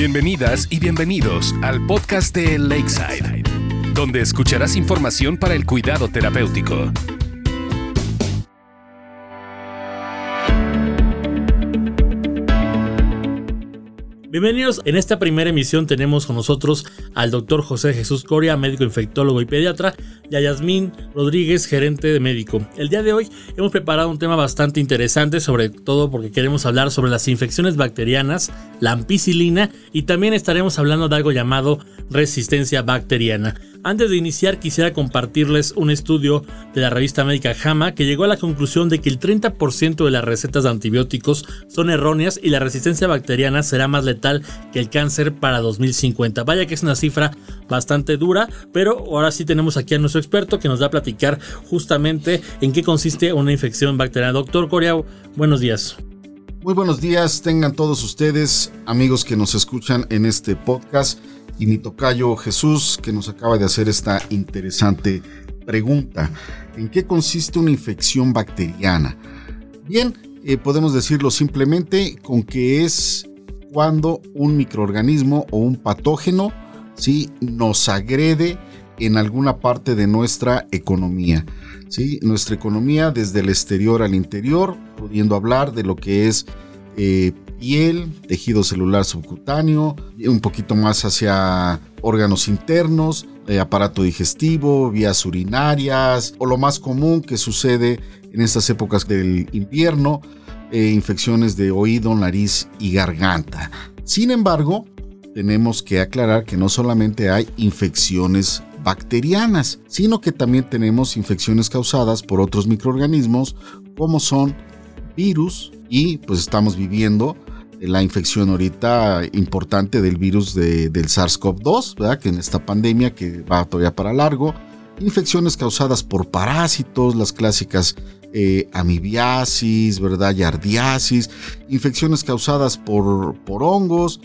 Bienvenidas y bienvenidos al podcast de Lakeside, donde escucharás información para el cuidado terapéutico. Bienvenidos, en esta primera emisión tenemos con nosotros al doctor José Jesús Coria, médico infectólogo y pediatra, y a Yasmín Rodríguez, gerente de médico. El día de hoy hemos preparado un tema bastante interesante, sobre todo porque queremos hablar sobre las infecciones bacterianas, la ampicilina, y también estaremos hablando de algo llamado resistencia bacteriana. Antes de iniciar quisiera compartirles un estudio de la revista médica JAMA que llegó a la conclusión de que el 30% de las recetas de antibióticos son erróneas y la resistencia bacteriana será más letal que el cáncer para 2050. Vaya que es una cifra bastante dura, pero ahora sí tenemos aquí a nuestro experto que nos va a platicar justamente en qué consiste una infección bacteriana. Doctor Coria, buenos días. Muy buenos días, tengan todos ustedes, amigos que nos escuchan en este podcast y mi tocayo Jesús que nos acaba de hacer esta interesante pregunta. ¿En qué consiste una infección bacteriana? Bien, eh, podemos decirlo simplemente con que es cuando un microorganismo o un patógeno ¿sí? nos agrede en alguna parte de nuestra economía. ¿sí? Nuestra economía desde el exterior al interior, pudiendo hablar de lo que es eh, piel, tejido celular subcutáneo, un poquito más hacia órganos internos, eh, aparato digestivo, vías urinarias, o lo más común que sucede en estas épocas del invierno, eh, infecciones de oído, nariz y garganta. Sin embargo, tenemos que aclarar que no solamente hay infecciones bacterianas, sino que también tenemos infecciones causadas por otros microorganismos como son virus y pues estamos viviendo la infección ahorita importante del virus del SARS-CoV-2, ¿verdad? Que en esta pandemia que va todavía para largo, infecciones causadas por parásitos, las clásicas eh, amibiasis, ¿verdad? Yardiasis, infecciones causadas por, por hongos,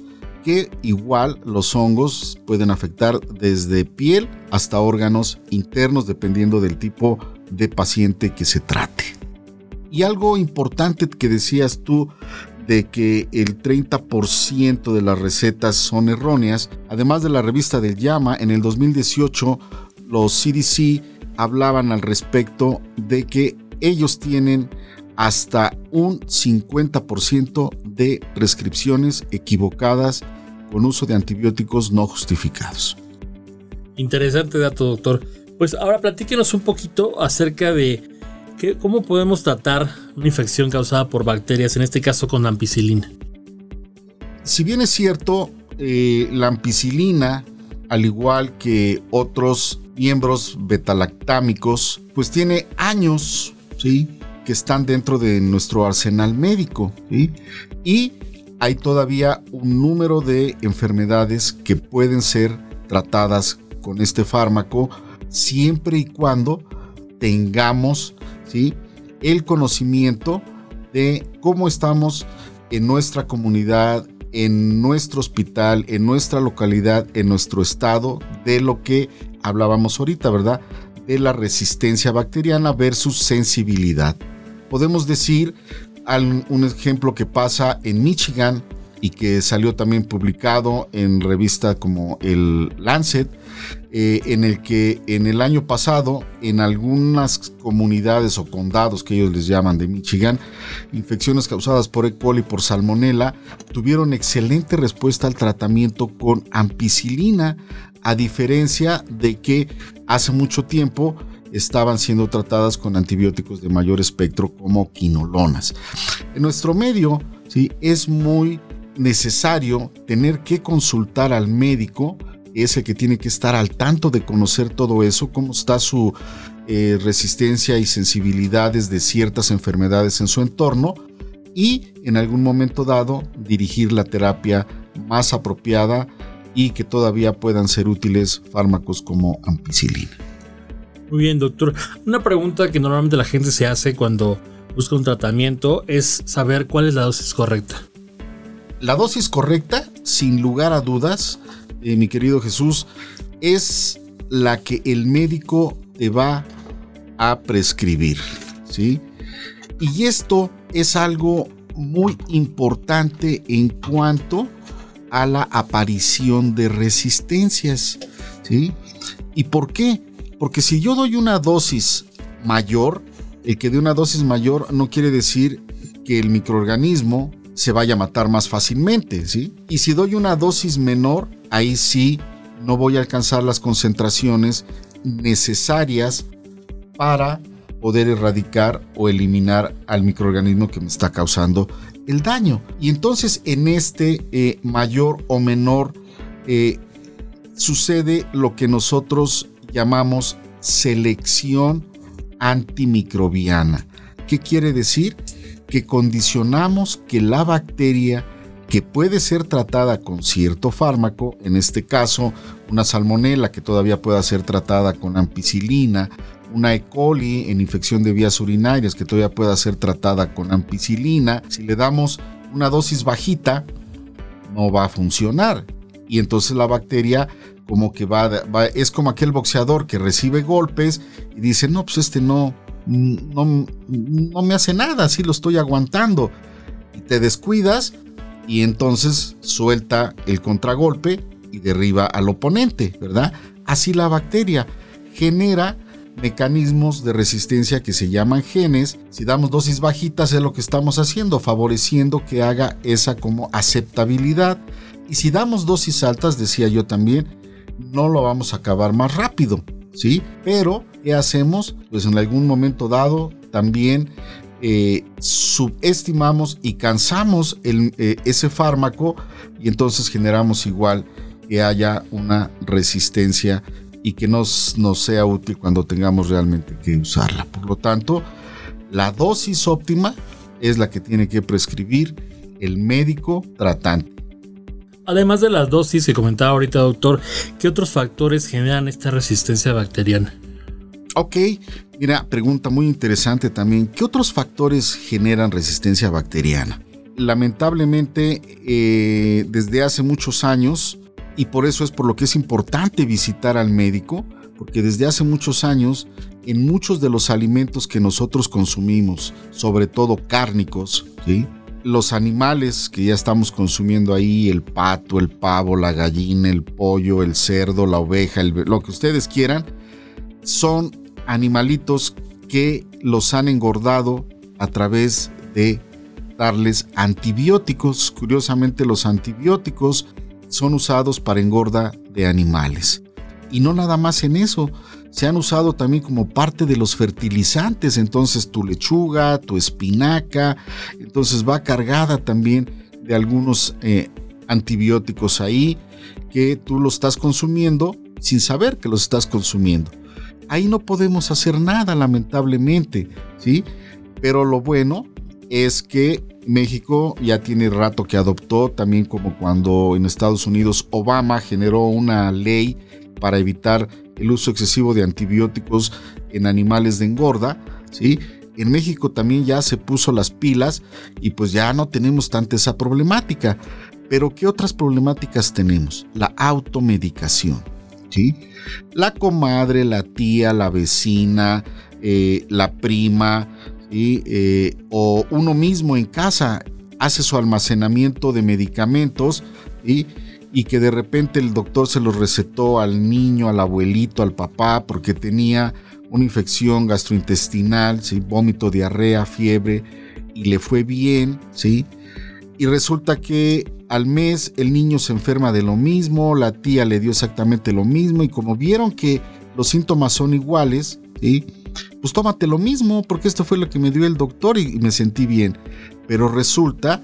que igual los hongos pueden afectar desde piel hasta órganos internos dependiendo del tipo de paciente que se trate. Y algo importante que decías tú de que el 30% de las recetas son erróneas. Además de la revista del Llama, en el 2018 los CDC hablaban al respecto de que ellos tienen hasta un 50% de prescripciones equivocadas con uso de antibióticos no justificados. Interesante dato, doctor. Pues ahora platíquenos un poquito acerca de ¿Cómo podemos tratar una infección causada por bacterias, en este caso con ampicilina? Si bien es cierto, eh, la ampicilina, al igual que otros miembros betalactámicos, pues tiene años, ¿sí? Que están dentro de nuestro arsenal médico, Y hay todavía un número de enfermedades que pueden ser tratadas con este fármaco siempre y cuando tengamos el conocimiento de cómo estamos en nuestra comunidad, en nuestro hospital, en nuestra localidad, en nuestro estado, de lo que hablábamos ahorita, ¿verdad? De la resistencia bacteriana versus sensibilidad. Podemos decir un ejemplo que pasa en Michigan y que salió también publicado en revista como el Lancet, eh, en el que en el año pasado en algunas comunidades o condados que ellos les llaman de Michigan, infecciones causadas por E. coli por salmonella tuvieron excelente respuesta al tratamiento con ampicilina, a diferencia de que hace mucho tiempo estaban siendo tratadas con antibióticos de mayor espectro como quinolonas. En nuestro medio, ¿sí? es muy necesario tener que consultar al médico, es el que tiene que estar al tanto de conocer todo eso, cómo está su eh, resistencia y sensibilidades de ciertas enfermedades en su entorno y en algún momento dado dirigir la terapia más apropiada y que todavía puedan ser útiles fármacos como ampicilina. Muy bien, doctor. Una pregunta que normalmente la gente se hace cuando busca un tratamiento es saber cuál es la dosis correcta. La dosis correcta, sin lugar a dudas, eh, mi querido Jesús, es la que el médico te va a prescribir, ¿sí? Y esto es algo muy importante en cuanto a la aparición de resistencias. ¿sí? ¿Y por qué? Porque si yo doy una dosis mayor, el que dé una dosis mayor no quiere decir que el microorganismo se vaya a matar más fácilmente, ¿sí? Y si doy una dosis menor, ahí sí no voy a alcanzar las concentraciones necesarias para poder erradicar o eliminar al microorganismo que me está causando el daño. Y entonces en este eh, mayor o menor eh, sucede lo que nosotros llamamos selección antimicrobiana. ¿Qué quiere decir? Que condicionamos que la bacteria que puede ser tratada con cierto fármaco, en este caso una salmonela que todavía pueda ser tratada con ampicilina, una E. coli en infección de vías urinarias que todavía pueda ser tratada con ampicilina, si le damos una dosis bajita, no va a funcionar. Y entonces la bacteria como que va, es como aquel boxeador que recibe golpes y dice, no, pues este no, no, no me hace nada, así lo estoy aguantando. Y te descuidas y entonces suelta el contragolpe y derriba al oponente, ¿verdad? Así la bacteria genera mecanismos de resistencia que se llaman genes. Si damos dosis bajitas es lo que estamos haciendo, favoreciendo que haga esa como aceptabilidad. Y si damos dosis altas, decía yo también, no lo vamos a acabar más rápido, ¿sí? Pero, ¿qué hacemos? Pues en algún momento dado también eh, subestimamos y cansamos eh, ese fármaco y entonces generamos igual que haya una resistencia y que nos, nos sea útil cuando tengamos realmente que usarla. Por lo tanto, la dosis óptima es la que tiene que prescribir el médico tratante. Además de las dosis que comentaba ahorita, doctor, ¿qué otros factores generan esta resistencia bacteriana? Ok, mira, pregunta muy interesante también. ¿Qué otros factores generan resistencia bacteriana? Lamentablemente, eh, desde hace muchos años, y por eso es por lo que es importante visitar al médico, porque desde hace muchos años, en muchos de los alimentos que nosotros consumimos, sobre todo cárnicos, ¿sí? Los animales que ya estamos consumiendo ahí, el pato, el pavo, la gallina, el pollo, el cerdo, la oveja, lo que ustedes quieran, son animalitos que los han engordado a través de darles antibióticos. Curiosamente los antibióticos son usados para engorda de animales. Y no nada más en eso, se han usado también como parte de los fertilizantes, entonces tu lechuga, tu espinaca, entonces va cargada también de algunos eh, antibióticos ahí que tú lo estás consumiendo sin saber que los estás consumiendo. Ahí no podemos hacer nada, lamentablemente, ¿sí? Pero lo bueno es que México ya tiene rato que adoptó, también como cuando en Estados Unidos Obama generó una ley para evitar el uso excesivo de antibióticos en animales de engorda, ¿sí? En México también ya se puso las pilas y pues ya no tenemos tanta esa problemática. Pero ¿qué otras problemáticas tenemos? La automedicación, ¿sí? La comadre, la tía, la vecina, eh, la prima, eh, o uno mismo en casa hace su almacenamiento de medicamentos y y que de repente el doctor se los recetó al niño, al abuelito, al papá, porque tenía una infección gastrointestinal, ¿sí? vómito, diarrea, fiebre, y le fue bien, ¿sí? Y resulta que al mes el niño se enferma de lo mismo, la tía le dio exactamente lo mismo, y como vieron que los síntomas son iguales, ¿sí? Pues tómate lo mismo, porque esto fue lo que me dio el doctor y me sentí bien. Pero resulta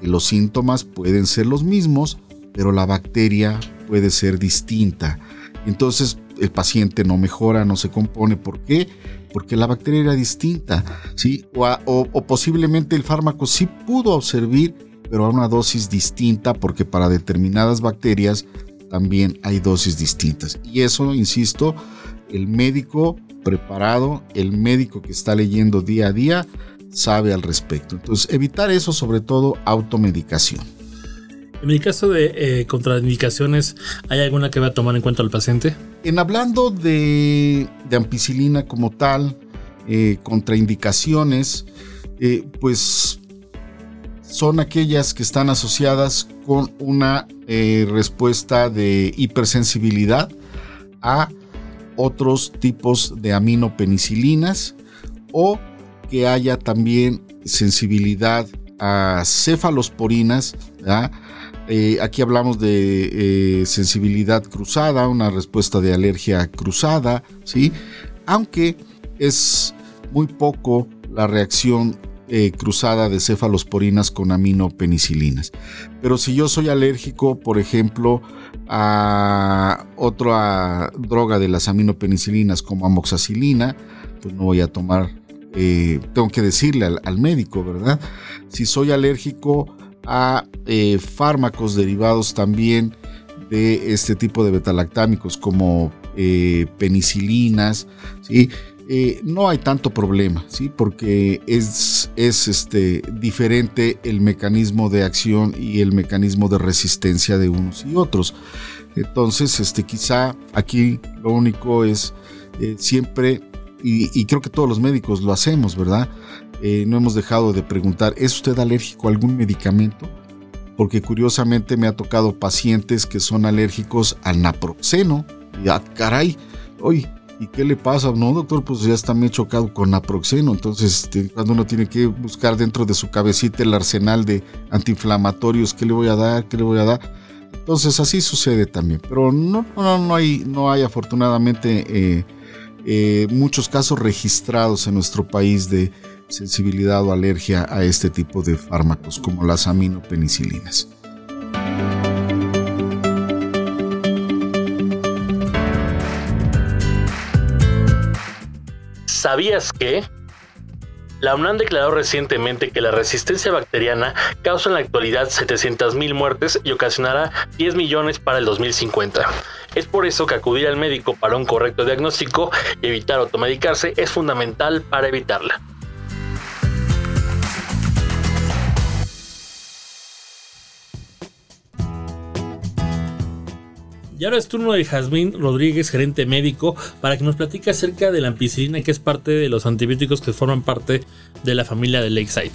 que los síntomas pueden ser los mismos, pero la bacteria puede ser distinta. Entonces el paciente no mejora, no se compone. ¿Por qué? Porque la bacteria era distinta, ¿sí? O, posiblemente el fármaco sí pudo servir, pero a una dosis distinta, porque para determinadas bacterias también hay dosis distintas. Y eso, insisto, el médico preparado, el médico que está leyendo día a día, sabe al respecto. Entonces, evitar eso, sobre todo automedicación. En el caso de eh, contraindicaciones, ¿hay alguna que va a tomar en cuenta el paciente? En hablando de, ampicilina como tal, eh, contraindicaciones, eh, pues son aquellas que están asociadas con una respuesta de hipersensibilidad a otros tipos de aminopenicilinas o que haya también sensibilidad a cefalosporinas. Eh, aquí hablamos de eh, sensibilidad cruzada, una respuesta de alergia cruzada, ¿sí? aunque es muy poco la reacción eh, cruzada de cefalosporinas con aminopenicilinas. Pero si yo soy alérgico, por ejemplo, a otra droga de las aminopenicilinas como amoxicilina, pues no voy a tomar, tengo que decirle al, médico, ¿verdad? Si soy alérgico a eh, fármacos derivados también de este tipo de betalactámicos como penicilinas, ¿sí? Eh, no hay tanto problema, ¿sí? porque es, es este, diferente el mecanismo de acción y el mecanismo de resistencia de unos y otros. Entonces, este, quizá aquí lo único es eh, siempre, y, creo que todos los médicos lo hacemos, ¿verdad? Eh, no hemos dejado de preguntar, ¿es usted alérgico a algún medicamento? Porque curiosamente me ha tocado pacientes que son alérgicos al naproxeno. Y ah, caray, ¿Y qué le pasa? No, doctor, pues ya está muy chocado con naproxeno. Entonces, este, cuando uno tiene que buscar dentro de su cabecita el arsenal de antiinflamatorios, ¿qué le voy a dar? ¿Qué le voy a dar? Entonces, así sucede también. Pero no, no, no, hay, no hay afortunadamente eh, eh, muchos casos registrados en nuestro país de sensibilidad o alergia a este tipo de fármacos como las aminopenicilinas. ¿Sabías que? La UNAM declaró recientemente que la resistencia bacteriana causa en la actualidad 700.000 muertes y ocasionará 10 millones para el 2050. Es por eso que acudir al médico para un correcto diagnóstico y evitar automedicarse es fundamental para evitarla. Y ahora es turno de Jazmín Rodríguez, gerente médico, para que nos platique acerca de la ampicilina, que es parte de los antibióticos que forman parte de la familia de Lakeside.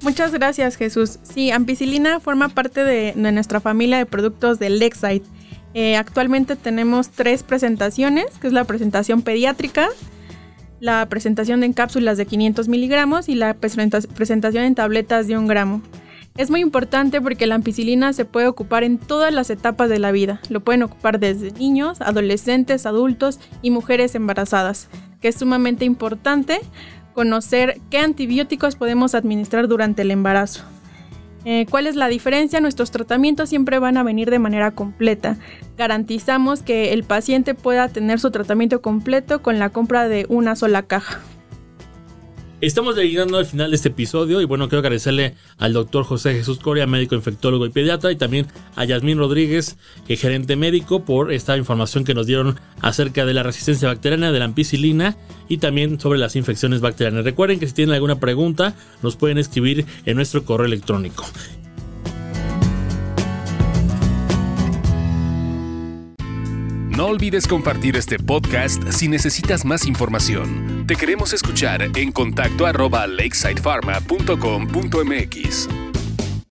Muchas gracias, Jesús. Sí, ampicilina forma parte de, nuestra familia de productos de Lakeside. Eh, actualmente tenemos tres presentaciones, que es la presentación pediátrica, la presentación en cápsulas de 500 miligramos y la presentación en tabletas de un gramo. Es muy importante porque la ampicilina se puede ocupar en todas las etapas de la vida. Lo pueden ocupar desde niños, adolescentes, adultos y mujeres embarazadas, que es sumamente importante conocer qué antibióticos podemos administrar durante el embarazo. Eh, ¿Cuál es la diferencia? Nuestros tratamientos siempre van a venir de manera completa. Garantizamos que el paciente pueda tener su tratamiento completo con la compra de una sola caja. Estamos llegando al final de este episodio y bueno, quiero agradecerle al doctor José Jesús Coria, médico infectólogo y pediatra, y también a Yasmín Rodríguez, gerente médico, por esta información que nos dieron acerca de la resistencia bacteriana de la ampicilina y también sobre las infecciones bacterianas. Recuerden que si tienen alguna pregunta, nos pueden escribir en nuestro correo electrónico. No olvides compartir este podcast si necesitas más información. Te queremos escuchar en contacto arroba lakesidefarma.com.mx.